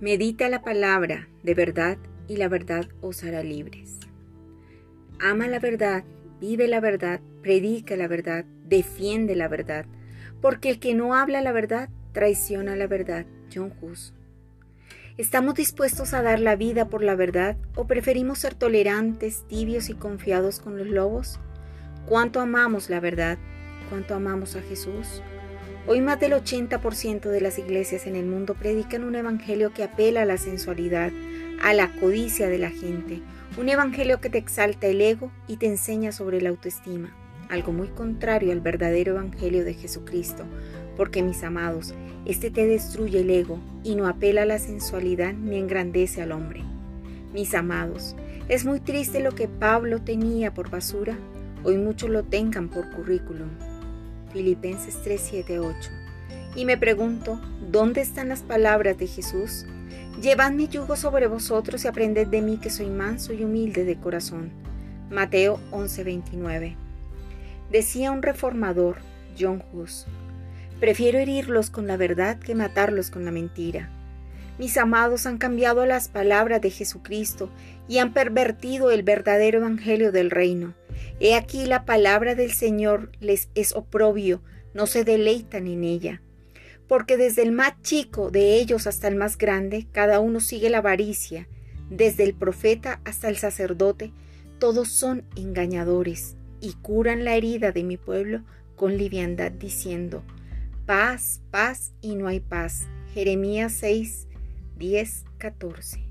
Medita la palabra de verdad y la verdad os hará libres. Ama la verdad, vive la verdad, predica la verdad, defiende la verdad, porque el que no habla la verdad traiciona la verdad. John Hus. ¿Estamos dispuestos a dar la vida por la verdad o preferimos ser tolerantes, tibios y confiados con los lobos? ¿Cuánto amamos la verdad? ¿Cuánto amamos a Jesús? Hoy más del 80% de las iglesias en el mundo predican un evangelio que apela a la sensualidad, a la codicia de la gente, un evangelio que te exalta el ego y te enseña sobre la autoestima, algo muy contrario al verdadero evangelio de Jesucristo, porque mis amados, este te destruye el ego y no apela a la sensualidad ni engrandece al hombre. Mis amados, es muy triste lo que Pablo tenía por basura, hoy muchos lo tengan por currículum. Filipenses 3, 7, 8. Y me pregunto, ¿dónde están las palabras de Jesús? Llevad mi yugo sobre vosotros y aprended de mí que soy manso y humilde de corazón. Mateo 11, 29. Decía un reformador, John Hus, prefiero herirlos con la verdad que matarlos con la mentira. Mis amados han cambiado las palabras de Jesucristo y han pervertido el verdadero evangelio del reino. He aquí la palabra del Señor les es oprobio, no se deleitan en ella. Porque desde el más chico de ellos hasta el más grande, cada uno sigue la avaricia, desde el profeta hasta el sacerdote, todos son engañadores y curan la herida de mi pueblo con liviandad diciendo, paz, paz y no hay paz. Jeremías 6, 10, 14.